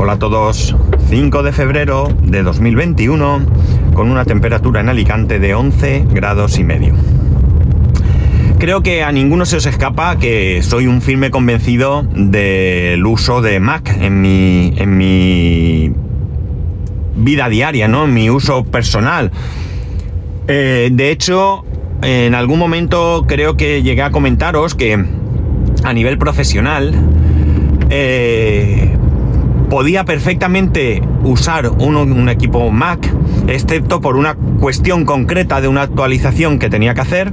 Hola a todos. 5 de febrero de 2021 con una temperatura en Alicante de 11 grados y medio. Creo que a ninguno se os escapa que soy un firme convencido del uso de Mac en mi, en mi vida diaria, ¿no? En mi uso personal. Eh, de hecho, en algún momento creo que llegué a comentaros que a nivel profesional eh, podía perfectamente usar un, equipo Mac, excepto por una cuestión concreta de una actualización que tenía que hacer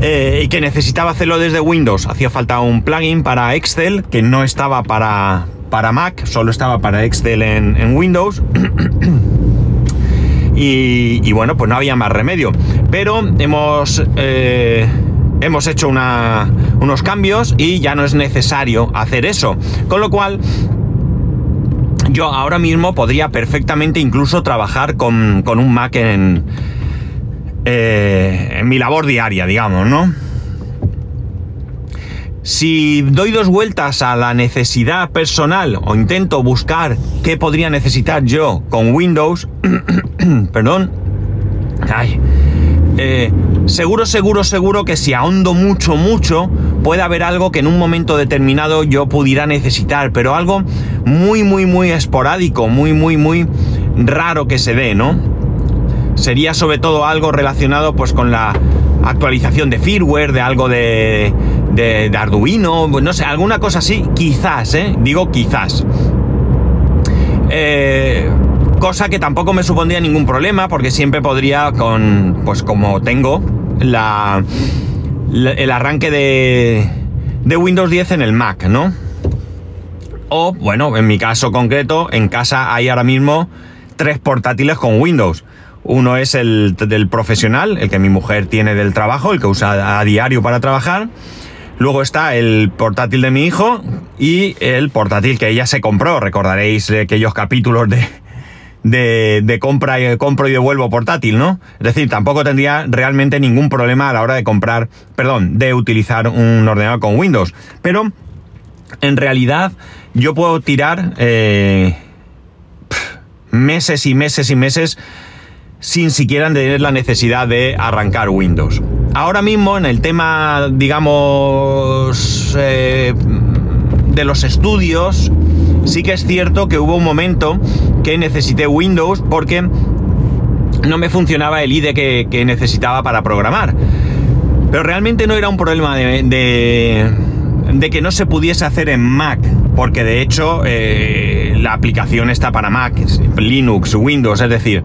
eh, y que necesitaba hacerlo desde Windows. Hacía falta un plugin para Excel que no estaba para, para Mac, solo estaba para Excel en, Windows. y, bueno, pues no había más remedio. Pero hemos... Eh, hemos hecho unos cambios y ya no es necesario hacer eso. Con lo cual, yo ahora mismo podría perfectamente incluso trabajar con, un Mac en, eh, en mi labor diaria, digamos, ¿no? Si doy dos vueltas a la necesidad personal o intento buscar qué podría necesitar yo con Windows, perdón, ay, eh, seguro, seguro, seguro que si ahondo mucho, mucho, puede haber algo que en un momento determinado yo pudiera necesitar, pero algo muy, muy, muy esporádico, muy, muy, muy raro que se dé, ¿no? Sería sobre todo algo relacionado pues con la actualización de firmware, de algo de, de, de Arduino, no sé, alguna cosa así, quizás, ¿eh? Digo quizás. Eh, cosa que tampoco me supondría ningún problema porque siempre podría con, pues como tengo la, el arranque de, de Windows 10 en el Mac, ¿no? O, bueno, en mi caso concreto, en casa hay ahora mismo tres portátiles con Windows. Uno es el del profesional, el que mi mujer tiene del trabajo, el que usa a diario para trabajar. Luego está el portátil de mi hijo y el portátil que ella se compró. Recordaréis aquellos capítulos de, de, compra y compro y devuelvo portátil, ¿no? Es decir, tampoco tendría realmente ningún problema a la hora de comprar, perdón, de utilizar un ordenador con Windows. Pero en realidad yo puedo tirar eh, meses y meses y meses sin siquiera tener la necesidad de arrancar Windows. Ahora mismo en el tema, digamos, eh, de los estudios, sí que es cierto que hubo un momento que necesité Windows porque no me funcionaba el IDE que, necesitaba para programar. Pero realmente no era un problema de, que no se pudiese hacer en Mac, porque de hecho eh, la aplicación está para Mac, Linux, Windows, es decir,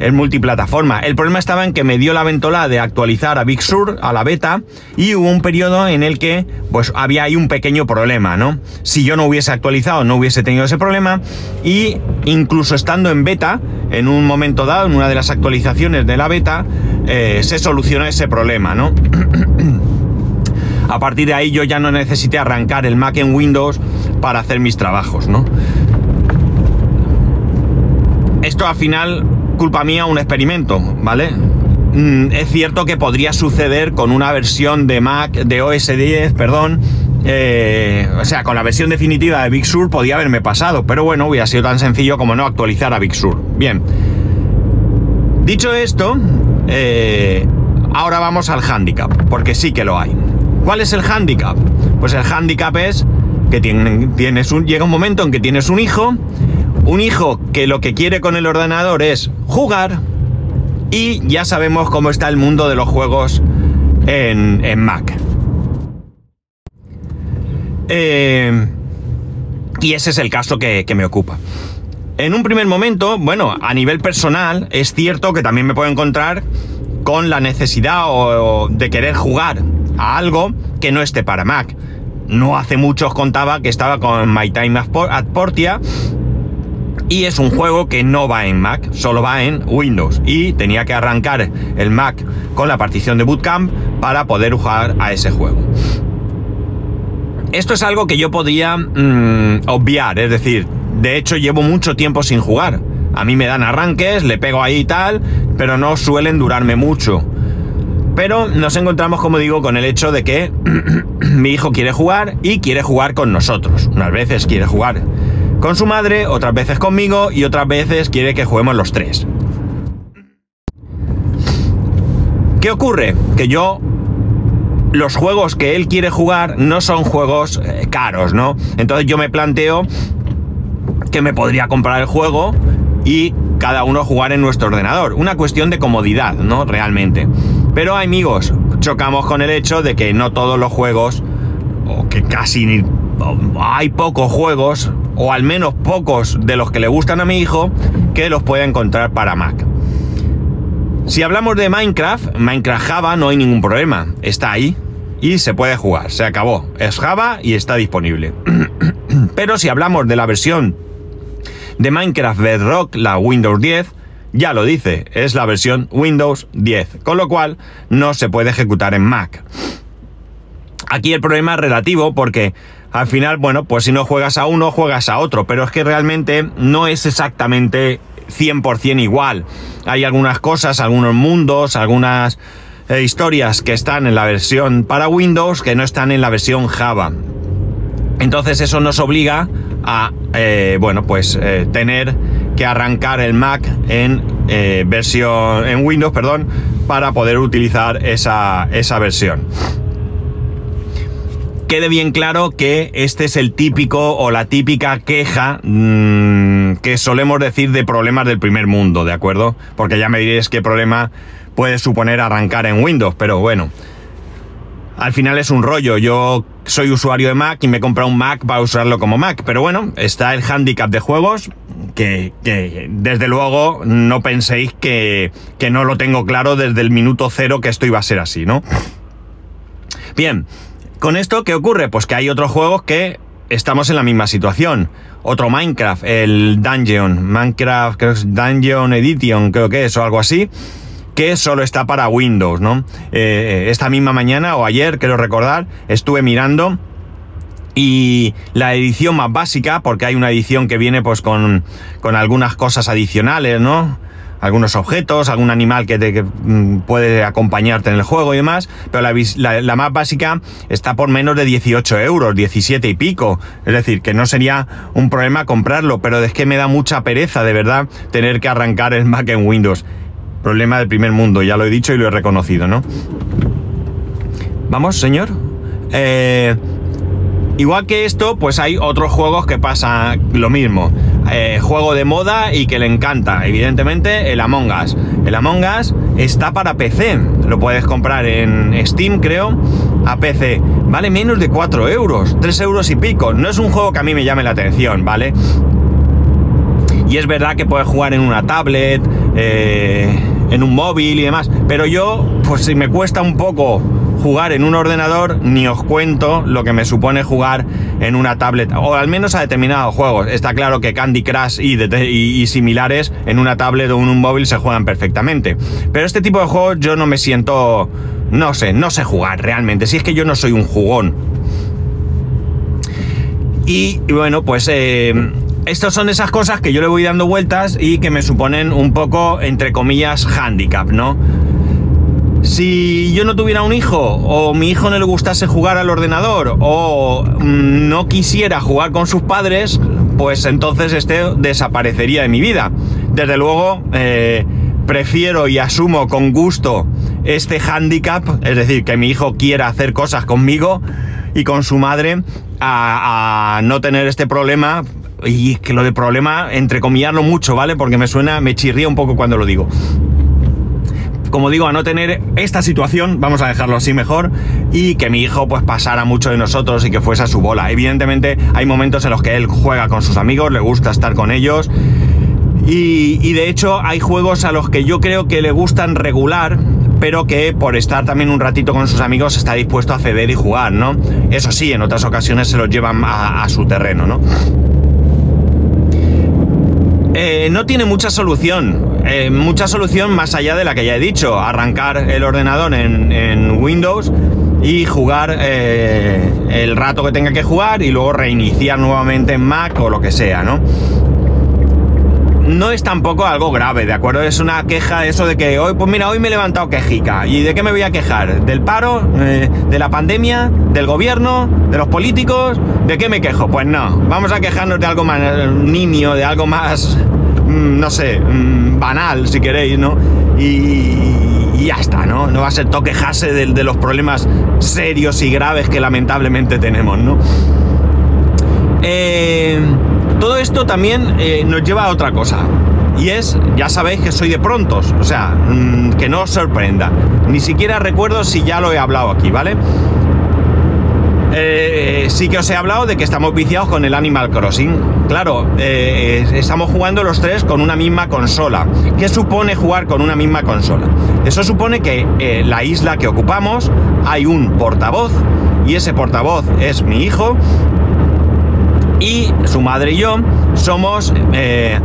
es multiplataforma. El problema estaba en que me dio la ventola de actualizar a Big Sur, a la beta, y hubo un periodo en el que pues había ahí un pequeño problema, ¿no? Si yo no hubiese actualizado, no hubiese tenido ese problema, y incluso estando en beta, en un momento dado, en una de las actualizaciones de la beta, eh, se solucionó ese problema, ¿no? a partir de ahí yo ya no necesité arrancar el Mac en Windows para hacer mis trabajos, ¿no? Esto al final culpa mía un experimento, ¿vale? Mm, es cierto que podría suceder con una versión de Mac, de OS 10, perdón, eh, o sea, con la versión definitiva de Big Sur podía haberme pasado, pero bueno, hubiera sido tan sencillo como no actualizar a Big Sur. Bien. Dicho esto, eh, ahora vamos al handicap, porque sí que lo hay. ¿Cuál es el handicap? Pues el handicap es que tienes un, llega un momento en que tienes un hijo un hijo que lo que quiere con el ordenador es jugar y ya sabemos cómo está el mundo de los juegos en, Mac. Eh, y ese es el caso que, me ocupa. En un primer momento, bueno, a nivel personal, es cierto que también me puedo encontrar con la necesidad de querer jugar a algo que no esté para Mac. No hace mucho os contaba que estaba con My Time at Portia y es un juego que no va en Mac, solo va en Windows. Y tenía que arrancar el Mac con la partición de Bootcamp para poder jugar a ese juego. Esto es algo que yo podía mm, obviar, es decir, de hecho llevo mucho tiempo sin jugar. A mí me dan arranques, le pego ahí y tal, pero no suelen durarme mucho. Pero nos encontramos, como digo, con el hecho de que mi hijo quiere jugar y quiere jugar con nosotros. Unas veces quiere jugar con su madre, otras veces conmigo y otras veces quiere que juguemos los tres. ¿Qué ocurre? Que yo los juegos que él quiere jugar no son juegos eh, caros, ¿no? Entonces yo me planteo que me podría comprar el juego y cada uno jugar en nuestro ordenador. Una cuestión de comodidad, ¿no? Realmente. Pero amigos, chocamos con el hecho de que no todos los juegos, o que casi hay pocos juegos, o al menos pocos de los que le gustan a mi hijo, que los pueda encontrar para Mac. Si hablamos de Minecraft, Minecraft Java no hay ningún problema. Está ahí y se puede jugar. Se acabó. Es Java y está disponible. Pero si hablamos de la versión de Minecraft Bedrock, la Windows 10, ya lo dice, es la versión Windows 10, con lo cual no se puede ejecutar en Mac. Aquí el problema es relativo porque al final, bueno, pues si no juegas a uno, juegas a otro, pero es que realmente no es exactamente 100% igual. Hay algunas cosas, algunos mundos, algunas eh, historias que están en la versión para Windows que no están en la versión Java. Entonces eso nos obliga a, eh, bueno, pues eh, tener que arrancar el Mac en versión, en Windows, perdón, para poder utilizar esa, esa versión quede bien claro que este es el típico o la típica queja mmm, que solemos decir de problemas del primer mundo, ¿de acuerdo? Porque ya me diréis qué problema puede suponer arrancar en Windows, pero bueno. Al final es un rollo. Yo soy usuario de Mac y me he comprado un Mac para usarlo como Mac. Pero bueno, está el handicap de juegos, que, que desde luego no penséis que, que no lo tengo claro desde el minuto cero que esto iba a ser así, ¿no? Bien, con esto, ¿qué ocurre? Pues que hay otros juegos que estamos en la misma situación. Otro Minecraft, el Dungeon, Minecraft, creo que es Dungeon Edition, creo que es, o algo así, que solo está para Windows, ¿no? Eh, esta misma mañana o ayer, quiero recordar, estuve mirando y la edición más básica, porque hay una edición que viene pues con, con algunas cosas adicionales, ¿no? Algunos objetos, algún animal que, te, mm, puede acompañarte en el juego y demás, pero la, más básica está por menos de 18 euros, 17 y pico. Es decir, que no sería un problema comprarlo, pero es que me da mucha pereza, de verdad, tener que arrancar el Mac en Windows. Problema del primer mundo, ya lo he dicho y lo he reconocido, ¿no? Vamos, señor. Eh, igual que esto, pues hay otros juegos que pasa lo mismo. Eh, juego de moda y que le encanta, evidentemente, el Among Us. El Among Us está para PC, lo puedes comprar en Steam, creo, a PC. Vale menos de 4 euros, 3 euros y pico. No es un juego que a mí me llame la atención, ¿vale? Y es verdad que puedes jugar en una tablet, eh, en un móvil y demás, pero yo, pues si me cuesta un poco jugar en un ordenador, ni os cuento lo que me supone jugar en una tablet, o al menos a determinados juegos. Está claro que Candy Crush y, similares en una tablet o en un móvil se juegan perfectamente. Pero este tipo de juegos yo no me siento, no sé, no sé jugar realmente. Si es que yo no soy un jugón. Y, bueno, pues... Eh, estas son esas cosas que yo le voy dando vueltas y que me suponen un poco, entre comillas, handicap, ¿no? Si yo no tuviera un hijo, o mi hijo no le gustase jugar al ordenador, o mm, no quisiera jugar con sus padres, pues entonces este desaparecería de mi vida. Desde luego, eh, prefiero y asumo con gusto este handicap, es decir, que mi hijo quiera hacer cosas conmigo y con su madre, a, no tener este problema. Y que lo de problema, entrecomillarlo mucho, ¿vale? Porque me suena, me chirría un poco cuando lo digo como digo, a no tener esta situación, vamos a dejarlo así mejor, y que mi hijo pues pasara mucho de nosotros y que fuese a su bola. Evidentemente hay momentos en los que él juega con sus amigos, le gusta estar con ellos, y, de hecho hay juegos a los que yo creo que le gustan regular, pero que por estar también un ratito con sus amigos está dispuesto a ceder y jugar, ¿no? Eso sí, en otras ocasiones se los llevan a, su terreno, ¿no? Eh, no tiene mucha solución. Eh, mucha solución más allá de la que ya he dicho, arrancar el ordenador en, Windows y jugar eh, el rato que tenga que jugar y luego reiniciar nuevamente en Mac o lo que sea, ¿no? no es tampoco algo grave, ¿de acuerdo? Es una queja eso de que hoy, pues mira, hoy me he levantado quejica. ¿Y de qué me voy a quejar? ¿Del paro? Eh, ¿De la pandemia? ¿Del gobierno? ¿De los políticos? ¿De qué me quejo? Pues no, vamos a quejarnos de algo más nimio, de algo más, no sé, mm, banal, si queréis, ¿no? Y, ya está, ¿no? No va a ser todo quejarse de, de los problemas serios y graves que lamentablemente tenemos, ¿no? Eh, todo esto también eh, nos lleva a otra cosa. Y es, ya sabéis que soy de prontos, o sea, mm, que no os sorprenda. Ni siquiera recuerdo si ya lo he hablado aquí, ¿vale? Eh, sí que os he hablado de que estamos viciados con el Animal Crossing. Claro, estamos jugando los tres con una misma consola. ¿Qué supone jugar con una misma consola? Eso supone que la isla que ocupamos hay un portavoz y ese portavoz es mi hijo y su madre y yo somos eh,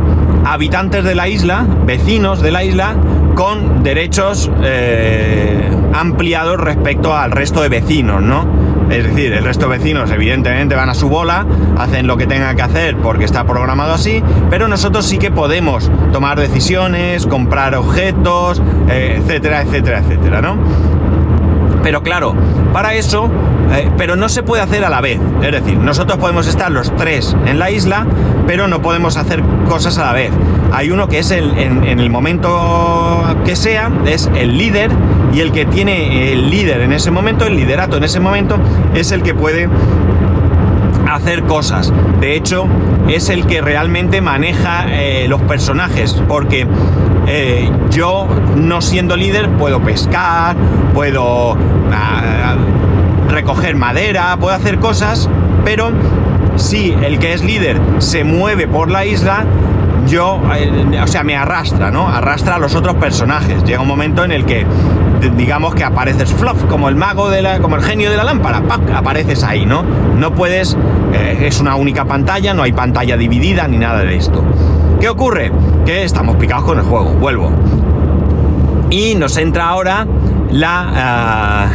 habitantes de la isla, vecinos de la isla, con derechos eh, ampliados respecto al resto de vecinos, ¿no? Es decir, el resto de vecinos evidentemente van a su bola, hacen lo que tengan que hacer porque está programado así, pero nosotros sí que podemos tomar decisiones, comprar objetos, eh, etcétera, etcétera, etcétera, ¿no? Pero claro, para eso, eh, pero no se puede hacer a la vez. Es decir, nosotros podemos estar los tres en la isla, pero no podemos hacer cosas a la vez. Hay uno que es el, en, el momento que sea, es el líder, y el que tiene el líder en ese momento, el liderato en ese momento, es el que puede hacer cosas. De hecho, es el que realmente maneja eh, los personajes, porque eh, yo, no siendo líder, puedo pescar, puedo ah, recoger madera, puedo hacer cosas, pero si el que es líder se mueve por la isla, yo, eh, o sea, me arrastra, ¿no? Arrastra a los otros personajes. Llega un momento en el que, digamos que apareces fluff, como el mago de la, como el genio de la lámpara, apareces ahí, ¿no? No puedes, eh, es una única pantalla, no hay pantalla dividida ni nada de esto. ¿Qué ocurre? Que estamos picados con el juego, vuelvo. Y nos entra ahora la... Ah,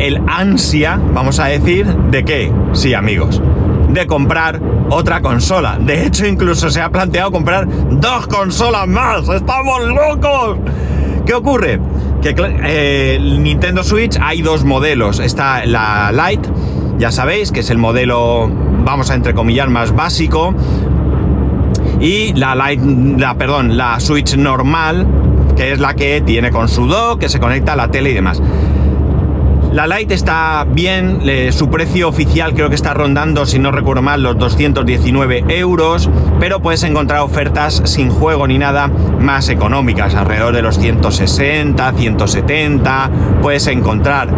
el ansia, vamos a decir, de qué? Sí, amigos, de comprar otra consola. De hecho, incluso se ha planteado comprar dos consolas más. ¡Estamos locos! ¿Qué ocurre? Que eh, Nintendo Switch hay dos modelos. Está la Lite, ya sabéis, que es el modelo, vamos a entrecomillar, más básico, y la Light, la, perdón, la Switch normal, que es la que tiene con su dock, que se conecta a la tele y demás. La Lite está bien, su precio oficial creo que está rondando, si no recuerdo mal, los 219 euros, pero puedes encontrar ofertas sin juego ni nada más económicas, alrededor de los 160, 170, puedes encontrar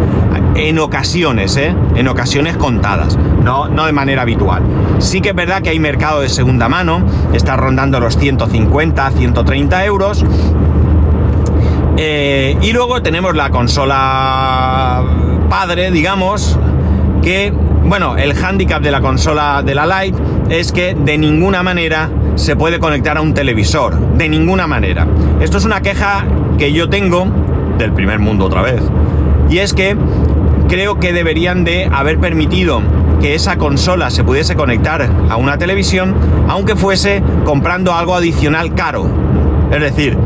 en ocasiones, ¿eh? en ocasiones contadas, no, no de manera habitual. Sí que es verdad que hay mercado de segunda mano, está rondando los 150, 130 euros, eh, y luego tenemos la consola padre, digamos, que, bueno, el handicap de la consola de la Lite es que de ninguna manera se puede conectar a un televisor, de ninguna manera. Esto es una queja que yo tengo del primer mundo otra vez. Y es que creo que deberían de haber permitido que esa consola se pudiese conectar a una televisión, aunque fuese comprando algo adicional caro. Es decir,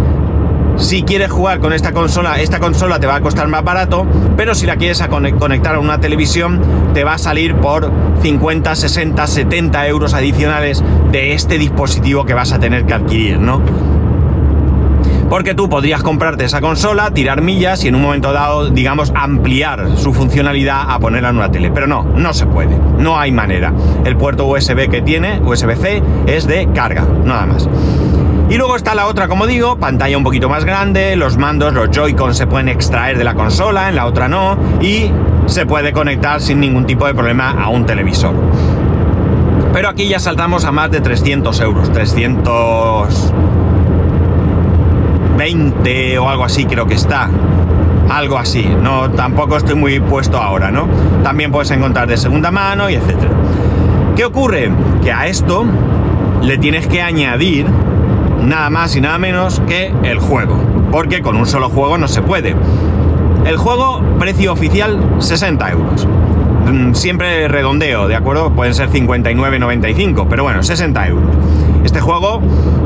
si quieres jugar con esta consola, esta consola te va a costar más barato, pero si la quieres conectar a una televisión, te va a salir por 50, 60, 70 euros adicionales de este dispositivo que vas a tener que adquirir, ¿no? Porque tú podrías comprarte esa consola, tirar millas y en un momento dado, digamos, ampliar su funcionalidad a ponerla en una tele. Pero no, no se puede. No hay manera. El puerto USB que tiene, USB-C, es de carga, nada más. Y luego está la otra, como digo, pantalla un poquito más grande, los mandos, los Joy-Con se pueden extraer de la consola, en la otra no, y se puede conectar sin ningún tipo de problema a un televisor. Pero aquí ya saltamos a más de 300 euros, 320 o algo así creo que está. Algo así, no, tampoco estoy muy puesto ahora, ¿no? También puedes encontrar de segunda mano y etcétera. ¿Qué ocurre? Que a esto le tienes que añadir nada más y nada menos que el juego, porque con un solo juego no se puede. El juego, precio oficial, 60 euros. Mm, siempre redondeo, ¿de acuerdo? Pueden ser 59,95, pero bueno, 60 euros. Este juego,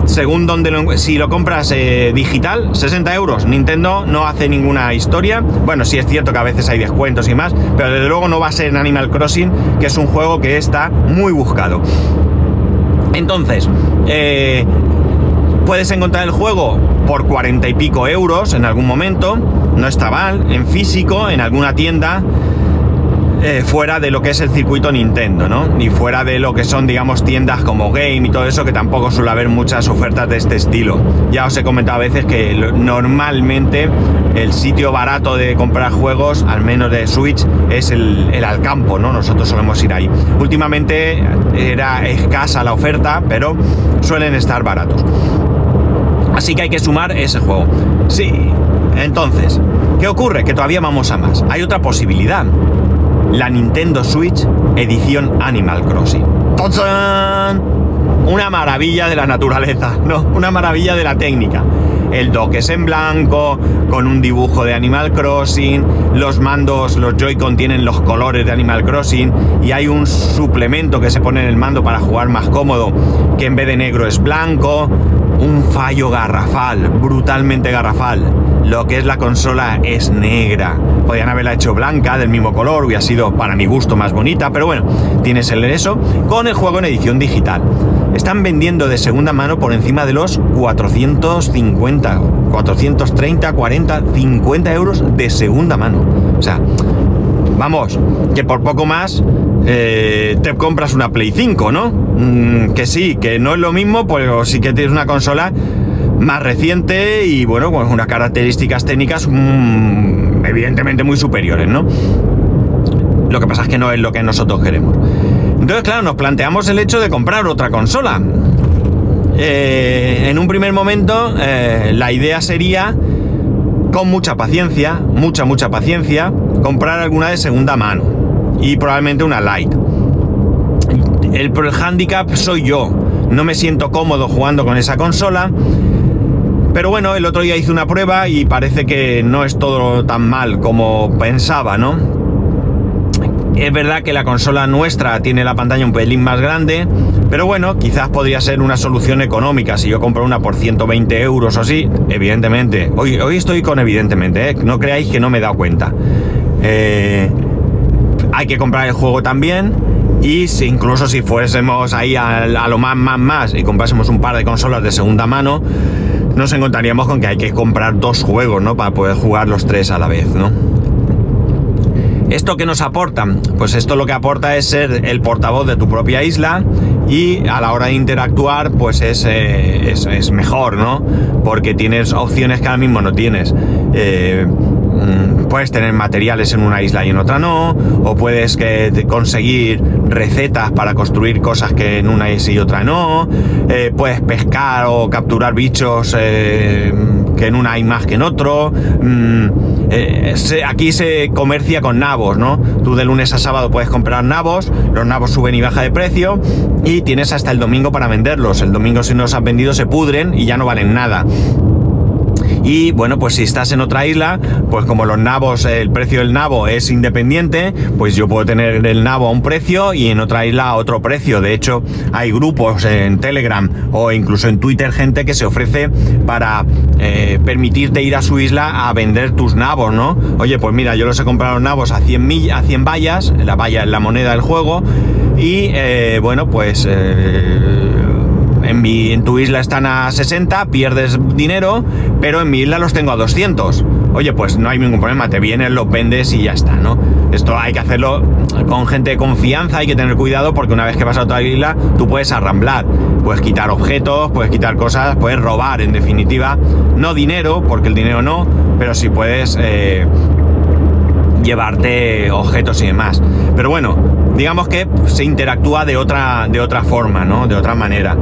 según donde lo, si lo compras eh, digital, 60 euros. Nintendo no hace ninguna historia. Bueno, sí es cierto que a veces hay descuentos y más, pero desde luego no va a ser en Animal Crossing, que es un juego que está muy buscado. Entonces, eh, puedes encontrar el juego por 40 y pico euros en algún momento. No está mal, en físico, en alguna tienda. Eh, fuera de lo que es el circuito Nintendo, ¿no? Y fuera de lo que son, digamos, tiendas como Game y todo eso, que tampoco suele haber muchas ofertas de este estilo. Ya os he comentado a veces que normalmente el sitio barato de comprar juegos, al menos de Switch, es el, el Alcampo, ¿no? Nosotros solemos ir ahí. Últimamente era escasa la oferta, pero suelen estar baratos. Así que hay que sumar ese juego. Sí, entonces, ¿qué ocurre? Que todavía vamos a más. Hay otra posibilidad la Nintendo Switch edición Animal Crossing. Una maravilla de la naturaleza, ¿no? Una maravilla de la técnica. El dock es en blanco, con un dibujo de Animal Crossing, los mandos, los Joy-Con tienen los colores de Animal Crossing y hay un suplemento que se pone en el mando para jugar más cómodo, que en vez de negro es blanco. Un fallo garrafal, brutalmente garrafal lo que es la consola es negra. Podrían haberla hecho blanca, del mismo color, hubiera sido para mi gusto más bonita, pero bueno, tienes el eso con el juego en edición digital. Están vendiendo de segunda mano por encima de los 450, 430, 40, 50 euros de segunda mano. O sea, vamos, que por poco más eh, te compras una Play 5, ¿no? Mm, que sí, que no es lo mismo, pero sí que tienes una consola más reciente y bueno, con unas características técnicas mm, evidentemente muy superiores, ¿no? Lo que pasa es que no es lo que nosotros queremos. Entonces, claro, nos planteamos el hecho de comprar otra consola. Eh, en un primer momento, eh, la idea sería, con mucha paciencia, mucha, mucha paciencia, comprar alguna de segunda mano. Y probablemente una light. El, el handicap soy yo. No me siento cómodo jugando con esa consola pero bueno, el otro día hice una prueba y parece que no es todo tan mal como pensaba, ¿no? Es verdad que la consola nuestra tiene la pantalla un pelín más grande, pero bueno, quizás podría ser una solución económica si yo compro una por 120 euros o así, evidentemente. Hoy, hoy estoy con evidentemente, ¿eh? no creáis que no me he dado cuenta. Eh, hay que comprar el juego también. Y si, incluso si fuésemos ahí a, a, lo más, más, más y comprásemos un par de consolas de segunda mano, nos encontraríamos con que hay que comprar dos juegos, ¿no? Para poder jugar los tres a la vez, ¿no? ¿Esto qué nos aporta? Pues esto lo que aporta es ser el portavoz de tu propia isla y a la hora de interactuar pues es, eh, es, mejor, ¿no? Porque tienes opciones que ahora mismo no tienes. Eh, puedes tener materiales en una isla y en otra no, o puedes que, conseguir recetas para construir cosas que en una isla y otra no, eh, puedes pescar o capturar bichos que en una hay más que en otro. Mm, eh, aquí se comercia con nabos, ¿no? Tú de lunes a sábado puedes comprar nabos, los nabos suben y baja de precio y tienes hasta el domingo para venderlos. El domingo si no los has vendido se pudren y ya no valen nada. Y bueno, pues si estás en otra isla, pues como los nabos, el precio del nabo es independiente, pues yo puedo tener el nabo a un precio y en otra isla a otro precio. De hecho, hay grupos en Telegram o incluso en Twitter gente que se ofrece para eh, permitirte ir a su isla a vender tus nabos, ¿no? Oye, pues mira, yo los he comprado los nabos a 100, mil, a 100 vallas, la valla es la moneda del juego, y eh, bueno, pues... Eh, en, tu isla están a 60, pierdes dinero, pero en mi isla los tengo a 200. Oye, pues no hay ningún problema, te vienes, los vendes y ya está, ¿no? Esto hay que hacerlo con gente de confianza, hay que tener cuidado porque una vez que vas a otra isla, tú puedes arramblar, puedes quitar objetos, puedes quitar cosas, puedes robar, en definitiva, no dinero, porque el dinero no, pero sí puedes eh, llevarte objetos y demás. Pero bueno, digamos que se interactúa de otra, de otra forma, ¿no? De otra manera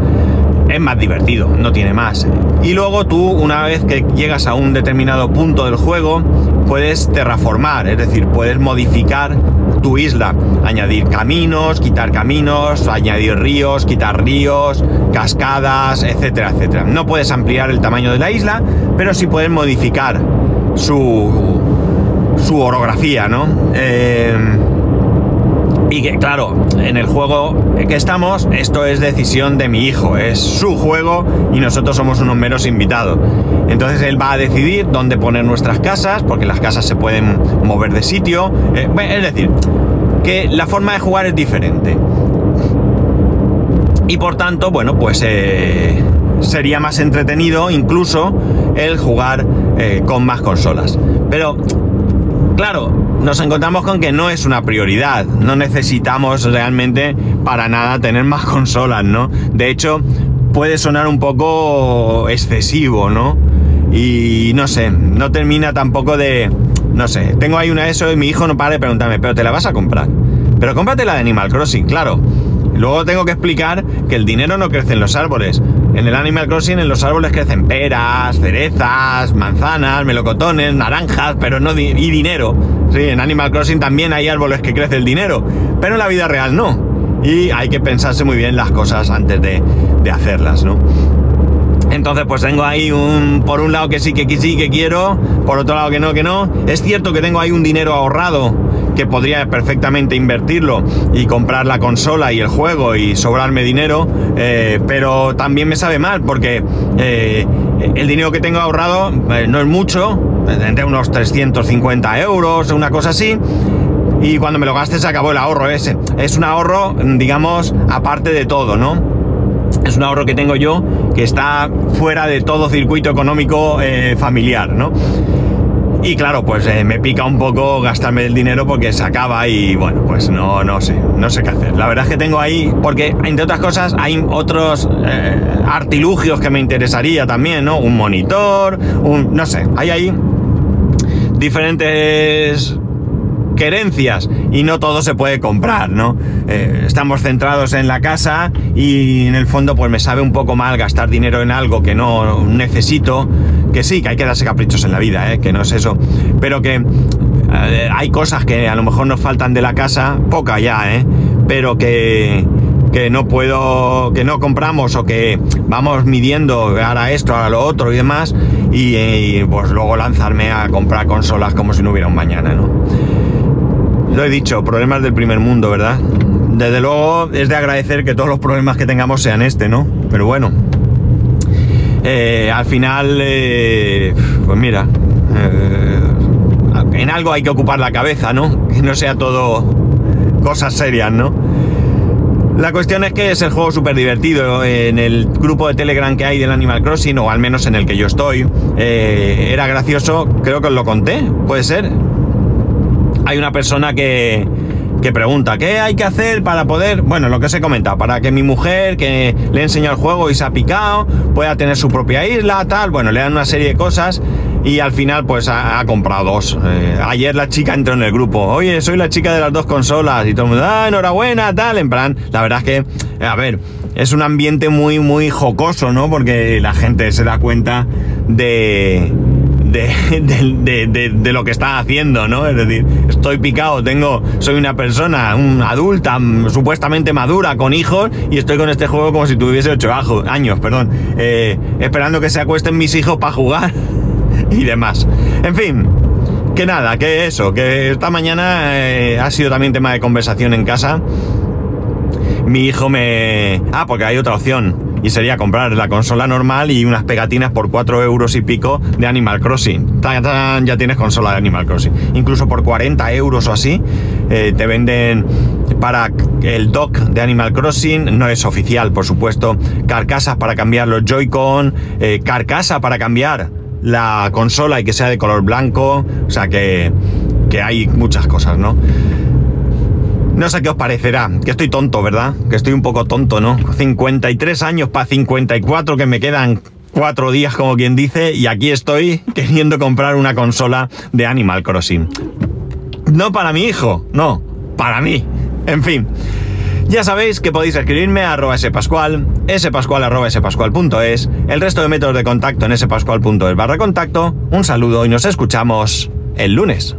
es más divertido, no tiene más. Y luego tú, una vez que llegas a un determinado punto del juego, puedes terraformar, es decir, puedes modificar tu isla, añadir caminos, quitar caminos, añadir ríos, quitar ríos, cascadas, etcétera, etcétera. No puedes ampliar el tamaño de la isla, pero sí puedes modificar su, su orografía, ¿no? Eh, Y que, claro, en el juego que estamos, esto es decisión de mi hijo, es su juego y nosotros somos unos meros invitados. Entonces él va a decidir dónde poner nuestras casas, porque las casas se pueden mover de sitio. Eh, es decir, que la forma de jugar es diferente. Y por tanto, bueno, pues eh, sería más entretenido incluso el jugar con más consolas. Pero, claro, nos encontramos con que no es una prioridad. No necesitamos realmente para nada tener más consolas, ¿no? De hecho, puede sonar un poco excesivo, ¿no? Y no sé, no termina tampoco de... No sé, tengo ahí una ESO y mi hijo no para de preguntarme, pero ¿te la vas a comprar? Pero cómprate la de Animal Crossing, claro. Luego tengo que explicar que el dinero no crece en los árboles. En el Animal Crossing en los árboles crecen peras, cerezas, manzanas, melocotones, naranjas, pero no y dinero. Sí, en Animal Crossing también hay árboles que crece el dinero, pero en la vida real no. Y hay que pensarse muy bien las cosas antes de, de hacerlas, ¿no? Entonces, pues tengo ahí un, por un lado que sí, que sí, que quiero, por otro lado que no, que no. Es cierto que tengo ahí un dinero ahorrado que podría perfectamente invertirlo y comprar la consola y el juego y sobrarme dinero, eh, pero también me sabe mal porque eh, el dinero que tengo ahorrado eh, no es mucho, entre unos 350 euros, una cosa así. Y cuando me lo gaste se acabó el ahorro ese. Es un ahorro, digamos, aparte de todo, ¿no? Es un ahorro que tengo yo que está fuera de todo circuito económico familiar, ¿no? Y claro, pues eh, me pica un poco gastarme el dinero porque se acaba y bueno, pues no, no sé, no sé qué hacer. La verdad es que tengo ahí, porque entre otras cosas hay otros eh, artilugios que me interesaría también, ¿no? Un monitor, un, no sé, hay ahí diferentes querencias y no todo se puede comprar, ¿no? Eh, estamos centrados en la casa y en el fondo pues me sabe un poco mal gastar dinero en algo que no necesito, que sí, que hay que darse caprichos en la vida, ¿eh? que no es eso, pero que eh, hay cosas que a lo mejor nos faltan de la casa, poca ya, ¿eh? pero que que no puedo, que no compramos o que vamos midiendo ahora esto, ahora lo otro y demás, y, y, pues luego lanzarme a comprar consolas como si no hubiera un mañana, ¿no? Lo he dicho, problemas del primer mundo, ¿verdad? Desde luego es de agradecer que todos los problemas que tengamos sean este, ¿no? Pero bueno, eh, al final, eh, pues mira, eh, en algo hay que ocupar la cabeza, ¿no? Que no sea todo cosas serias, ¿no? La cuestión es que es el juego súper divertido. En el grupo de Telegram que hay del Animal Crossing, o al menos en el que yo estoy, era gracioso, creo que os lo conté, puede ser hay una persona que, que pregunta, ¿qué hay que hacer para poder, bueno, lo que os he comentado, para que mi mujer, que le he enseñado el juego y se ha picado, pueda tener su propia isla, tal, bueno, le dan una serie de cosas y al final pues ha, comprado dos. Eh, ayer la chica entró en el grupo, oye, soy la chica de las dos consolas y todo el mundo, ah, enhorabuena, tal, en plan, la verdad es que, a ver, es un ambiente muy, muy jocoso, ¿no? Porque la gente se da cuenta de de, lo que está haciendo, ¿no? Es decir, estoy picado, tengo, soy una persona, una adulta, mm, supuestamente madura, con hijos, y estoy con este juego como si tuviese ocho años, perdón, eh, esperando que se acuesten mis hijos para jugar y demás. En fin, que nada, que eso, que esta mañana eh, ha sido también tema de conversación en casa. Mi hijo me... Ah, porque hay otra opción y sería comprar la consola normal y unas pegatinas por 4 euros y pico de Animal Crossing. ya tienes consola de Animal Crossing. Incluso por 40 euros o así eh, te venden para el dock de Animal Crossing, no es oficial por supuesto, carcasas para cambiar los Joy-Con, eh, carcasa para cambiar la consola y que sea de color blanco, o sea que, que hay muchas cosas, ¿no? No sé qué os parecerá, que estoy tonto, ¿verdad? Que estoy un poco tonto, ¿no? 53 años para 54 que me quedan cuatro días como quien dice y aquí estoy queriendo comprar una consola de Animal Crossing. No para mi hijo, no, para mí. En fin. Ya sabéis que podéis escribirme a arroba spascual, spascual arroba spascual.es, el resto de métodos de contacto en spascual.es barra contacto. Un saludo y nos escuchamos el lunes.